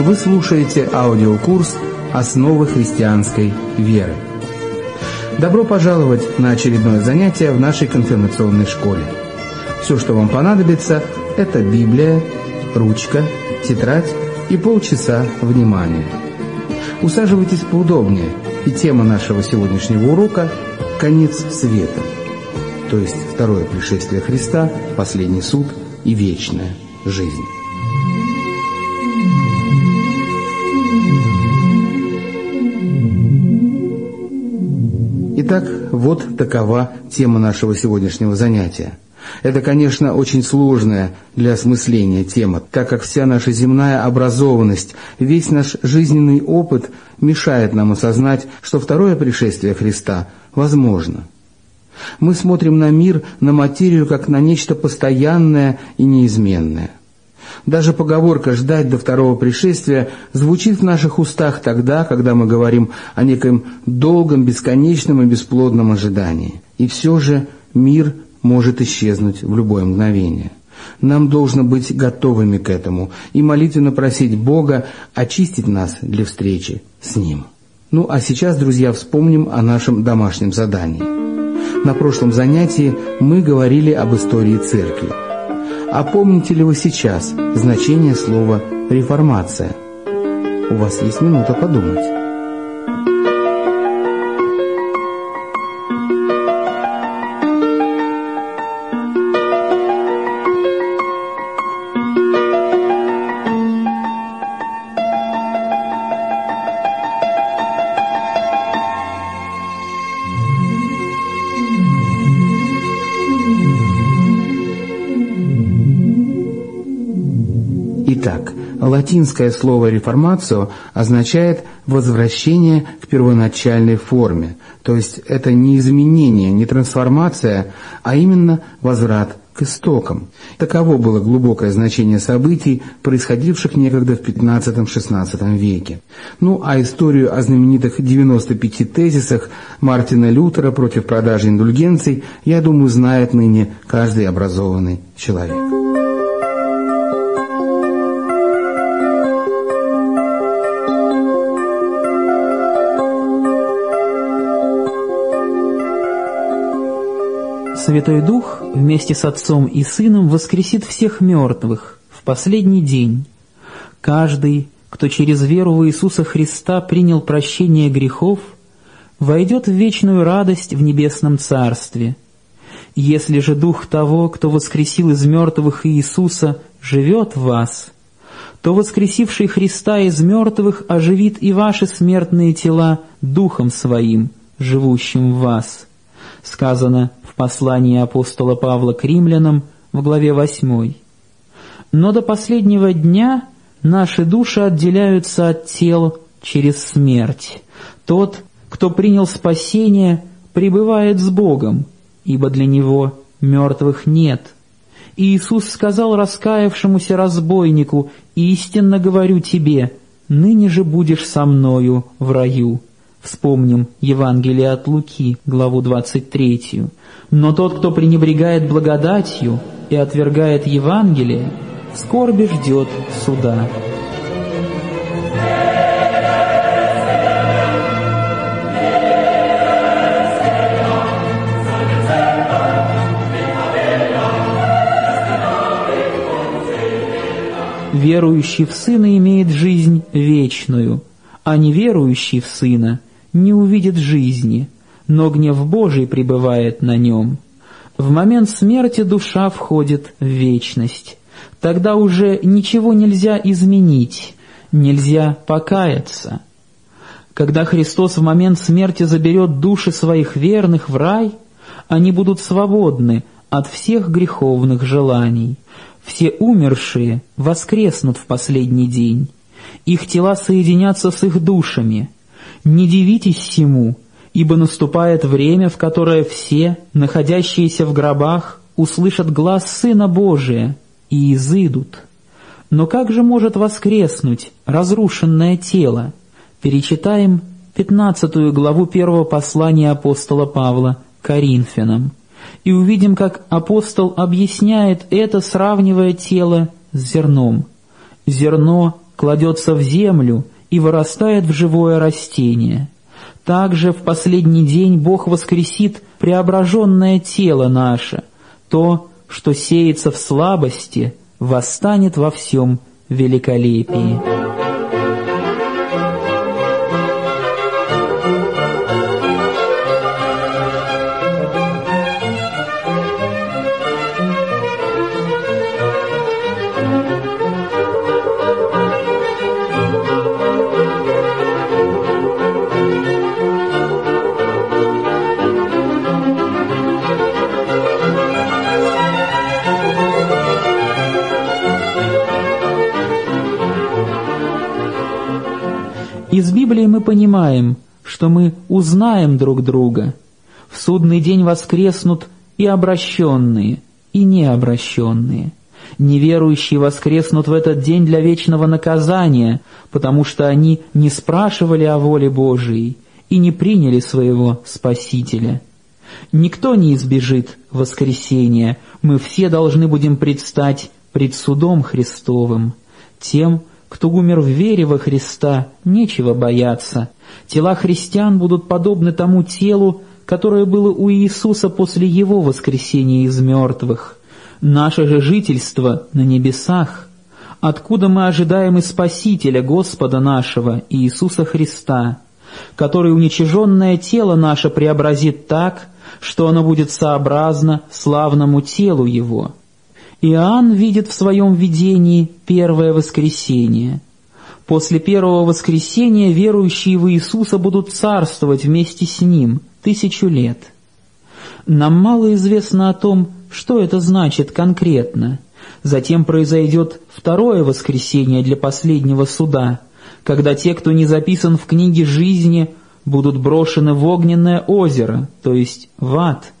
Вы слушаете аудиокурс «Основы христианской веры». Добро пожаловать на очередное занятие в нашей конфирмационной школе. Все, что вам понадобится, это Библия, ручка, тетрадь и полчаса внимания. Усаживайтесь поудобнее, и тема нашего сегодняшнего урока – «Конец света», то есть второе пришествие Христа, последний суд и вечная жизнь. Итак, вот такова тема нашего сегодняшнего занятия. Это, конечно, очень сложная для осмысления тема, так как вся наша земная образованность, весь наш жизненный опыт мешает нам осознать, что второе пришествие Христа возможно. Мы смотрим на мир, на материю, как на нечто постоянное и неизменное. Даже поговорка «ждать до второго пришествия» звучит в наших устах тогда, когда мы говорим о некоем долгом, бесконечном и бесплодном ожидании. И все же мир может исчезнуть в любое мгновение. Нам должно быть готовыми к этому и молитвенно просить Бога очистить нас для встречи с Ним. Ну а сейчас, друзья, вспомним о нашем домашнем задании. На прошлом занятии мы говорили об истории церкви. А помните ли вы сейчас значение слова «реформация»? У вас есть минута подумать. Латинское слово «реформацио» означает «возвращение к первоначальной форме», то есть это не изменение, не трансформация, а именно возврат к истокам. Таково было глубокое значение событий, происходивших некогда в XV-XVI веке. Ну а историю о знаменитых 95 тезисах Мартина Лютера против продажи индульгенций, я думаю, знает ныне каждый образованный человек. Святой Дух вместе с Отцом и Сыном воскресит всех мертвых в последний день. Каждый, кто через веру в Иисуса Христа принял прощение грехов, войдет в вечную радость в небесном Царстве. Если же Дух того, кто воскресил из мертвых Иисуса, живет в вас, то воскресивший Христа из мертвых оживит и ваши смертные тела Духом Своим, живущим в вас. Сказано Послание апостола Павла к римлянам в главе 8. Но до последнего дня наши души отделяются от тел через смерть. Тот, кто принял спасение, пребывает с Богом, ибо для него мертвых нет. И Иисус сказал раскаявшемуся разбойнику, «Истинно говорю тебе, ныне же будешь со мною в раю». Вспомним Евангелие от Луки, главу 23. Но тот, кто пренебрегает благодатью и отвергает Евангелие, в скорби ждет суда. Верующий в Сына имеет жизнь вечную, а неверующий в Сына не увидит жизни – но гнев Божий пребывает на нем. В момент смерти душа входит в вечность. Тогда уже ничего нельзя изменить, нельзя покаяться. Когда Христос в момент смерти заберет души своих верных в рай, они будут свободны от всех греховных желаний. Все умершие воскреснут в последний день. Их тела соединятся с их душами. Не дивитесь всему, ибо наступает время, в которое все, находящиеся в гробах, услышат глаз Сына Божия и изыдут. Но как же может воскреснуть разрушенное тело? Перечитаем пятнадцатую главу первого послания апостола Павла Коринфянам и увидим, как апостол объясняет это, сравнивая тело с зерном. Зерно кладется в землю и вырастает в живое растение. Также в последний день Бог воскресит преображенное тело наше, то, что сеется в слабости, восстанет во всем великолепии. Из Библии мы понимаем, что мы узнаем друг друга. В судный день воскреснут и обращенные, и необращенные. Неверующие воскреснут в этот день для вечного наказания, потому что они не спрашивали о воле Божией и не приняли своего Спасителя. Никто не избежит воскресения, мы все должны будем предстать пред судом Христовым, тем, кто умер в вере во Христа, нечего бояться. Тела христиан будут подобны тому телу, которое было у Иисуса после Его воскресения из мертвых. Наше же жительство на небесах, откуда мы ожидаем и Спасителя Господа нашего, Иисуса Христа, который уничиженное тело наше преобразит так, что оно будет сообразно славному телу Его» Иоанн видит в своем видении первое воскресение. После первого воскресения верующие в Иисуса будут царствовать вместе с Ним тысячу лет. Нам мало известно о том, что это значит конкретно. Затем произойдет второе воскресение для последнего суда, когда те, кто не записан в книге жизни, будут брошены в огненное озеро, то есть в ад –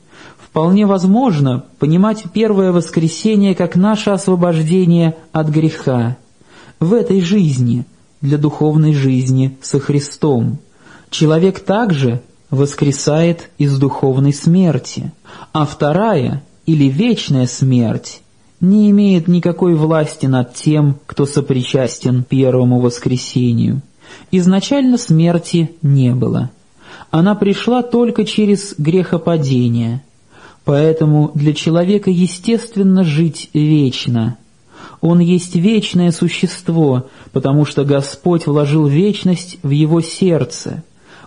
Вполне возможно понимать первое воскресение как наше освобождение от греха в этой жизни, для духовной жизни со Христом. Человек также воскресает из духовной смерти, а вторая или вечная смерть не имеет никакой власти над тем, кто сопричастен первому воскресению. Изначально смерти не было. Она пришла только через грехопадение – Поэтому для человека естественно жить вечно. Он есть вечное существо, потому что Господь вложил вечность в его сердце.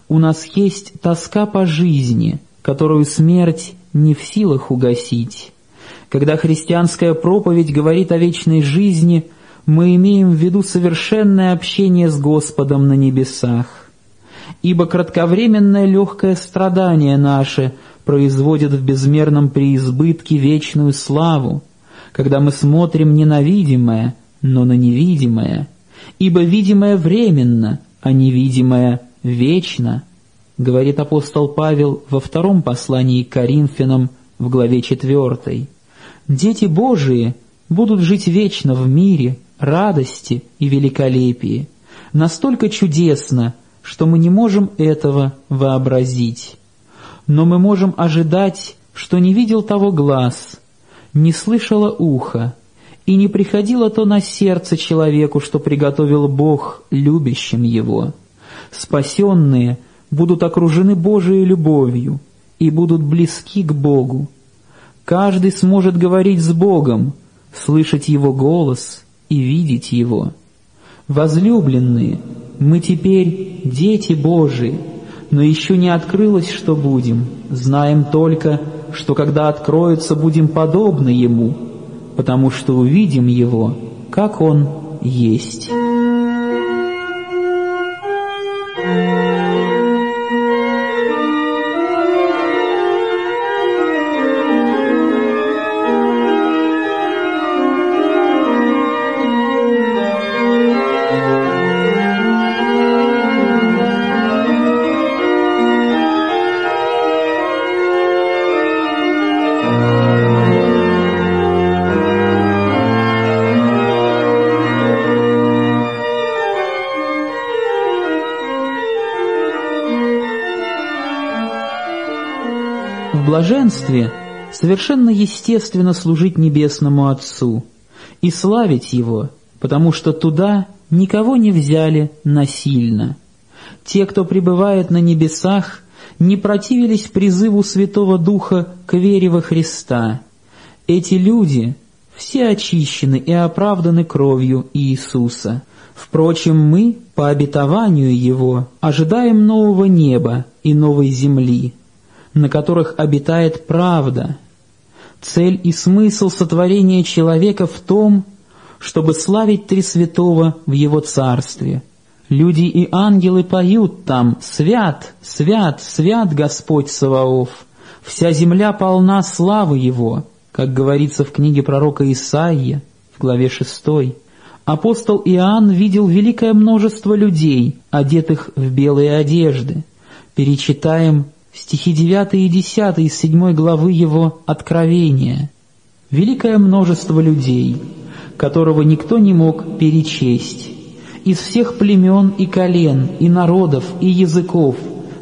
У нас есть тоска по жизни, которую смерть не в силах угасить. Когда христианская проповедь говорит о вечной жизни, мы имеем в виду совершенное общение с Господом на небесах. Ибо кратковременное легкое страдание наше – производит в безмерном преизбытке вечную славу, когда мы смотрим не на видимое, но на невидимое, ибо видимое временно, а невидимое вечно, говорит апостол Павел во втором послании к Коринфянам в главе 4. Дети Божии будут жить вечно в мире, радости и великолепии, настолько чудесно, что мы не можем этого вообразить но мы можем ожидать, что не видел того глаз, не слышало ухо, и не приходило то на сердце человеку, что приготовил Бог любящим его. Спасенные будут окружены Божией любовью и будут близки к Богу. Каждый сможет говорить с Богом, слышать Его голос и видеть Его. Возлюбленные, мы теперь дети Божии — но еще не открылось, что будем. Знаем только, что когда откроется, будем подобны Ему, потому что увидим Его, как Он есть». Блаженстве совершенно естественно служить Небесному Отцу и славить Его, потому что туда никого не взяли насильно. Те, кто пребывает на небесах, не противились призыву Святого Духа к вере во Христа. Эти люди все очищены и оправданы кровью Иисуса. Впрочем, мы, по обетованию Его, ожидаем нового неба и новой земли, на которых обитает правда. Цель и смысл сотворения человека в том, чтобы славить Тресвятого в Его Царстве. Люди и ангелы поют там «Свят, свят, свят Господь Саваоф! Вся земля полна славы Его», как говорится в книге пророка Исаия в главе 6. Апостол Иоанн видел великое множество людей, одетых в белые одежды. Перечитаем стихи 9 и 10 из 7 главы его «Откровения». Великое множество людей — которого никто не мог перечесть. Из всех племен и колен, и народов, и языков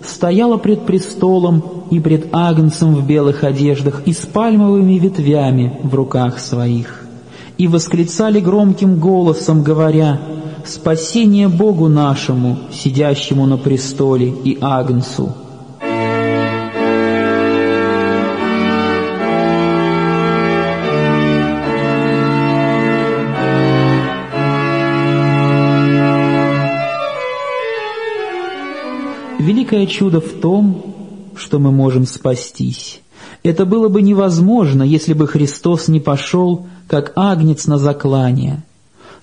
стояла пред престолом и пред Агнцем в белых одеждах и с пальмовыми ветвями в руках своих. И восклицали громким голосом, говоря, «Спасение Богу нашему, сидящему на престоле, и Агнцу!» Великое чудо в том, что мы можем спастись. Это было бы невозможно, если бы Христос не пошел, как агнец на заклание.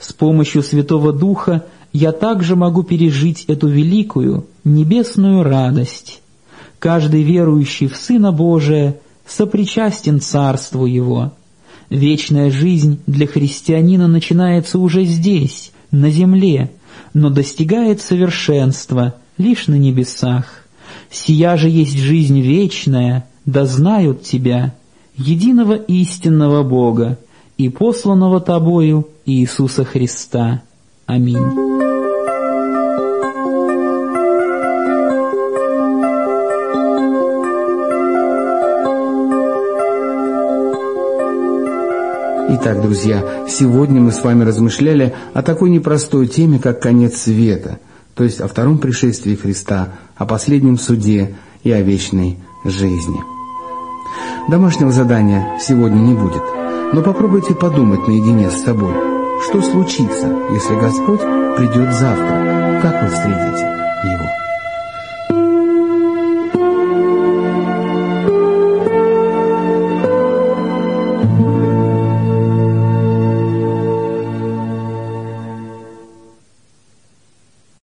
С помощью Святого Духа я также могу пережить эту великую небесную радость. Каждый верующий в Сына Божия сопричастен Царству Его. Вечная жизнь для христианина начинается уже здесь, на земле, но достигает совершенства – лишь на небесах. Сия же есть жизнь вечная, да знают Тебя, единого истинного Бога и посланного Тобою Иисуса Христа. Аминь. Итак, друзья, сегодня мы с вами размышляли о такой непростой теме, как конец света – то есть о втором пришествии Христа, о последнем суде и о вечной жизни. Домашнего задания сегодня не будет, но попробуйте подумать наедине с собой, что случится, если Господь придет завтра, как вы встретите